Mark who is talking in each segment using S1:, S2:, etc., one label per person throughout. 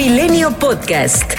S1: Milenio Podcast.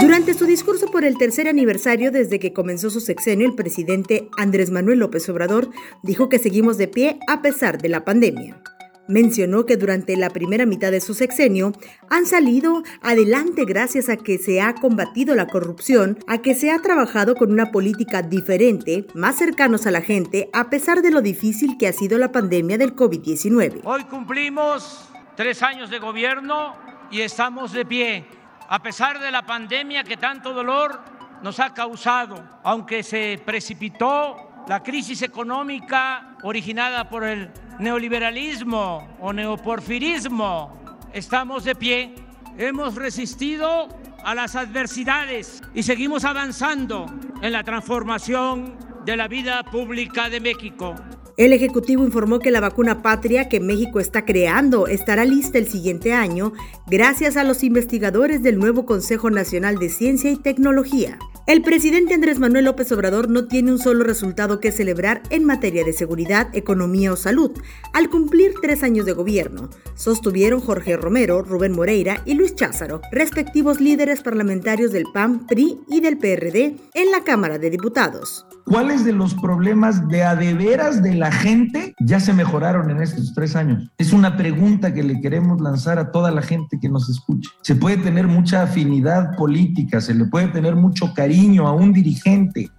S2: Durante su discurso por el tercer aniversario desde que comenzó su sexenio, el presidente Andrés Manuel López Obrador dijo que seguimos de pie a pesar de la pandemia. Mencionó que durante la primera mitad de su sexenio han salido adelante gracias a que se ha combatido la corrupción, a que se ha trabajado con una política diferente, más cercanos a la gente, a pesar de lo difícil que ha sido la pandemia del COVID-19.
S3: Hoy cumplimos tres años de gobierno y estamos de pie, a pesar de la pandemia que tanto dolor nos ha causado, aunque se precipitó la crisis económica originada por el neoliberalismo o neoporfirismo. Estamos de pie, hemos resistido a las adversidades y seguimos avanzando en la transformación de la vida pública de México.
S2: El Ejecutivo informó que la vacuna patria que México está creando estará lista el siguiente año gracias a los investigadores del nuevo Consejo Nacional de Ciencia y Tecnología. El presidente Andrés Manuel López Obrador no tiene un solo resultado que celebrar en materia de seguridad, economía o salud, al cumplir tres años de gobierno, sostuvieron Jorge Romero, Rubén Moreira y Luis Cházaro, respectivos líderes parlamentarios del PAN, PRI y del PRD en la Cámara de Diputados.
S4: ¿Cuáles de los problemas de adeveras de la gente ya se mejoraron en estos tres años? Es una pregunta que le queremos lanzar a toda la gente que nos escucha. Se puede tener mucha afinidad política, se le puede tener mucho cariño a un dirigente,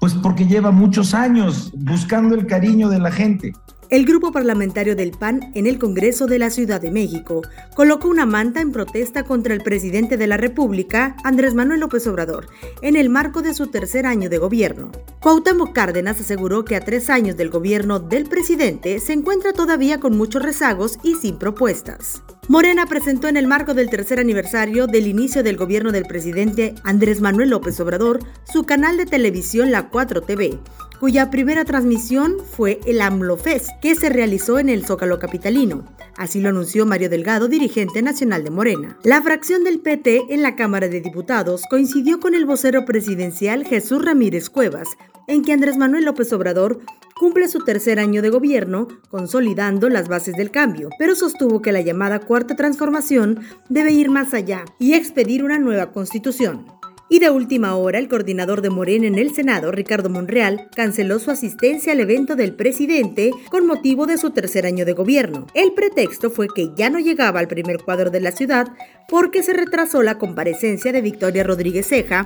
S4: pues porque lleva muchos años buscando el cariño de la gente.
S2: El grupo parlamentario del PAN en el Congreso de la Ciudad de México colocó una manta en protesta contra el presidente de la República, Andrés Manuel López Obrador, en el marco de su tercer año de gobierno. Cuauhtémoc Cárdenas aseguró que a tres años del gobierno del presidente se encuentra todavía con muchos rezagos y sin propuestas. Morena presentó en el marco del tercer aniversario del inicio del gobierno del presidente Andrés Manuel López Obrador su canal de televisión La 4 TV, cuya primera transmisión fue el AMLOFEST, que se realizó en el Zócalo Capitalino. Así lo anunció Mario Delgado, dirigente nacional de Morena. La fracción del PT en la Cámara de Diputados coincidió con el vocero presidencial Jesús Ramírez Cuevas, en que Andrés Manuel López Obrador cumple su tercer año de gobierno, consolidando las bases del cambio, pero sostuvo que la llamada cuarta transformación debe ir más allá y expedir una nueva constitución. Y de última hora, el coordinador de Morena en el Senado, Ricardo Monreal, canceló su asistencia al evento del presidente con motivo de su tercer año de gobierno. El pretexto fue que ya no llegaba al primer cuadro de la ciudad porque se retrasó la comparecencia de Victoria Rodríguez Ceja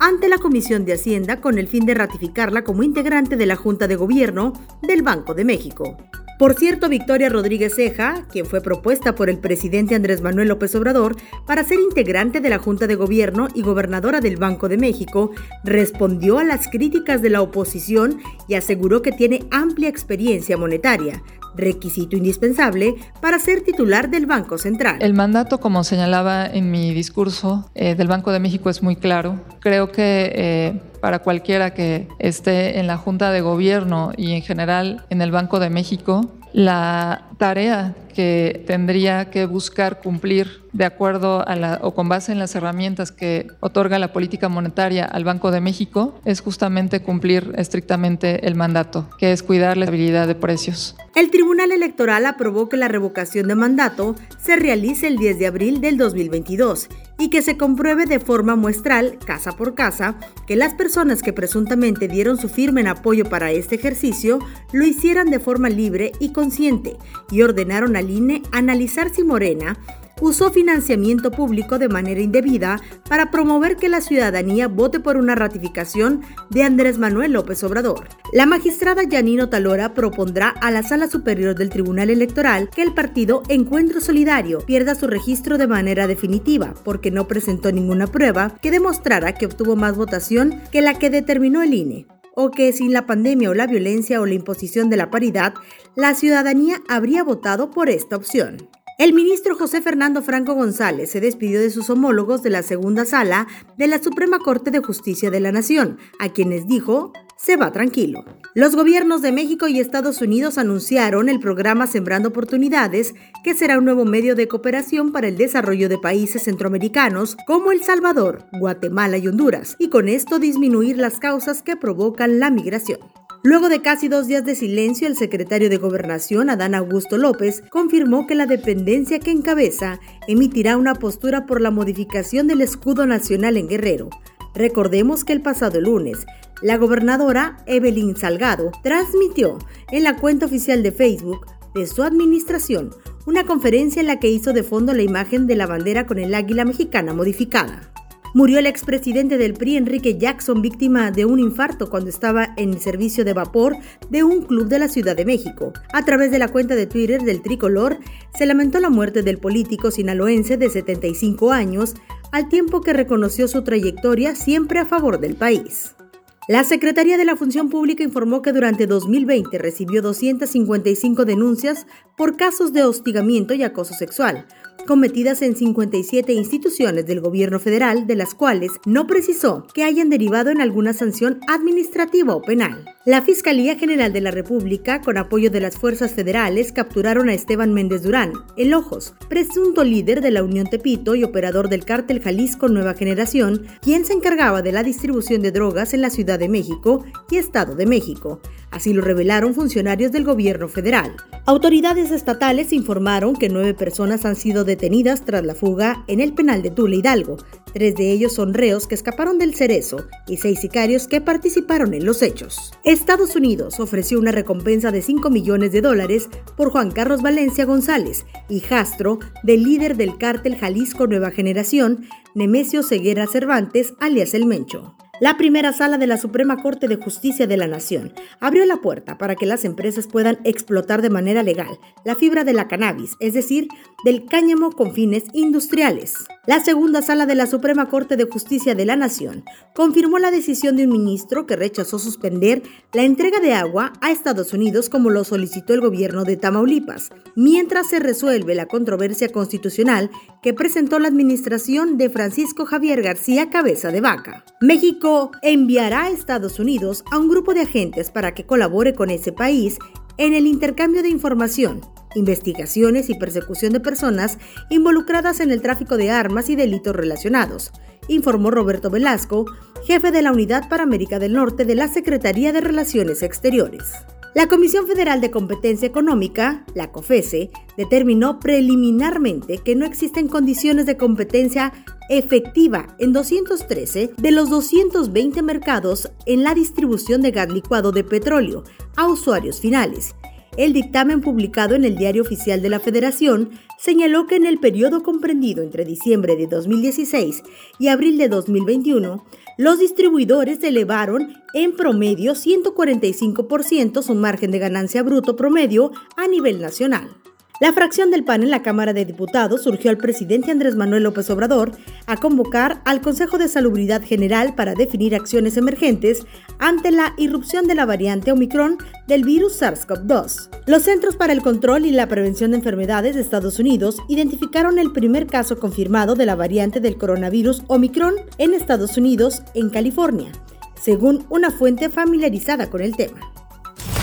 S2: ante la Comisión de Hacienda con el fin de ratificarla como integrante de la Junta de Gobierno del Banco de México. Por cierto, Victoria Rodríguez Ceja, quien fue propuesta por el presidente Andrés Manuel López Obrador para ser integrante de la Junta de Gobierno y gobernadora del Banco de México, respondió a las críticas de la oposición y aseguró que tiene amplia experiencia monetaria, requisito indispensable para ser titular del Banco Central.
S5: El mandato, como señalaba en mi discurso eh, del Banco de México, es muy claro. Creo que eh, para cualquiera que esté en la Junta de Gobierno y en general en el Banco de México, la tarea que tendría que buscar cumplir de acuerdo a la, o con base en las herramientas que otorga la política monetaria al Banco de México es justamente cumplir estrictamente el mandato, que es cuidar la estabilidad de precios.
S2: El Tribunal Electoral aprobó que la revocación de mandato se realice el 10 de abril del 2022 y que se compruebe de forma muestral, casa por casa, que las personas que presuntamente dieron su firme en apoyo para este ejercicio lo hicieran de forma libre y consciente y ordenaron al INE analizar si Morena usó financiamiento público de manera indebida para promover que la ciudadanía vote por una ratificación de Andrés Manuel López Obrador. La magistrada Yanino Talora propondrá a la Sala Superior del Tribunal Electoral que el partido Encuentro Solidario pierda su registro de manera definitiva porque no presentó ninguna prueba que demostrara que obtuvo más votación que la que determinó el INE o que sin la pandemia o la violencia o la imposición de la paridad, la ciudadanía habría votado por esta opción. El ministro José Fernando Franco González se despidió de sus homólogos de la segunda sala de la Suprema Corte de Justicia de la Nación, a quienes dijo se va tranquilo. Los gobiernos de México y Estados Unidos anunciaron el programa Sembrando Oportunidades, que será un nuevo medio de cooperación para el desarrollo de países centroamericanos como El Salvador, Guatemala y Honduras, y con esto disminuir las causas que provocan la migración. Luego de casi dos días de silencio, el secretario de Gobernación, Adán Augusto López, confirmó que la dependencia que encabeza emitirá una postura por la modificación del escudo nacional en Guerrero. Recordemos que el pasado lunes, la gobernadora Evelyn Salgado transmitió en la cuenta oficial de Facebook de su administración una conferencia en la que hizo de fondo la imagen de la bandera con el águila mexicana modificada. Murió el expresidente del PRI, Enrique Jackson, víctima de un infarto cuando estaba en el servicio de vapor de un club de la Ciudad de México. A través de la cuenta de Twitter del Tricolor, se lamentó la muerte del político sinaloense de 75 años, al tiempo que reconoció su trayectoria siempre a favor del país. La Secretaría de la Función Pública informó que durante 2020 recibió 255 denuncias por casos de hostigamiento y acoso sexual, cometidas en 57 instituciones del gobierno federal, de las cuales no precisó que hayan derivado en alguna sanción administrativa o penal. La Fiscalía General de la República, con apoyo de las fuerzas federales, capturaron a Esteban Méndez Durán, el Ojos, presunto líder de la Unión Tepito y operador del cártel Jalisco Nueva Generación, quien se encargaba de la distribución de drogas en la Ciudad de México y Estado de México. Así lo revelaron funcionarios del gobierno federal. Autoridades estatales informaron que nueve personas han sido detenidas tras la fuga en el penal de Tula Hidalgo. Tres de ellos son reos que escaparon del cerezo y seis sicarios que participaron en los hechos. Estados Unidos ofreció una recompensa de 5 millones de dólares por Juan Carlos Valencia González, hijastro del líder del cártel Jalisco Nueva Generación, Nemesio Ceguera Cervantes, alias El Mencho. La primera sala de la Suprema Corte de Justicia de la Nación abrió la puerta para que las empresas puedan explotar de manera legal la fibra de la cannabis, es decir, del cáñamo con fines industriales. La segunda sala de la Suprema Corte de Justicia de la Nación confirmó la decisión de un ministro que rechazó suspender la entrega de agua a Estados Unidos como lo solicitó el gobierno de Tamaulipas, mientras se resuelve la controversia constitucional que presentó la administración de Francisco Javier García Cabeza de Vaca. México enviará a Estados Unidos a un grupo de agentes para que colabore con ese país en el intercambio de información investigaciones y persecución de personas involucradas en el tráfico de armas y delitos relacionados, informó Roberto Velasco, jefe de la Unidad para América del Norte de la Secretaría de Relaciones Exteriores. La Comisión Federal de Competencia Económica, la COFESE, determinó preliminarmente que no existen condiciones de competencia efectiva en 213 de los 220 mercados en la distribución de gas licuado de petróleo a usuarios finales el dictamen publicado en el Diario Oficial de la Federación señaló que en el periodo comprendido entre diciembre de 2016 y abril de 2021, los distribuidores elevaron en promedio 145% su margen de ganancia bruto promedio a nivel nacional. La fracción del PAN en la Cámara de Diputados surgió al presidente Andrés Manuel López Obrador a convocar al Consejo de Salubridad General para definir acciones emergentes ante la irrupción de la variante Omicron del virus SARS-CoV-2. Los Centros para el Control y la Prevención de Enfermedades de Estados Unidos identificaron el primer caso confirmado de la variante del coronavirus Omicron en Estados Unidos, en California, según una fuente familiarizada con el tema.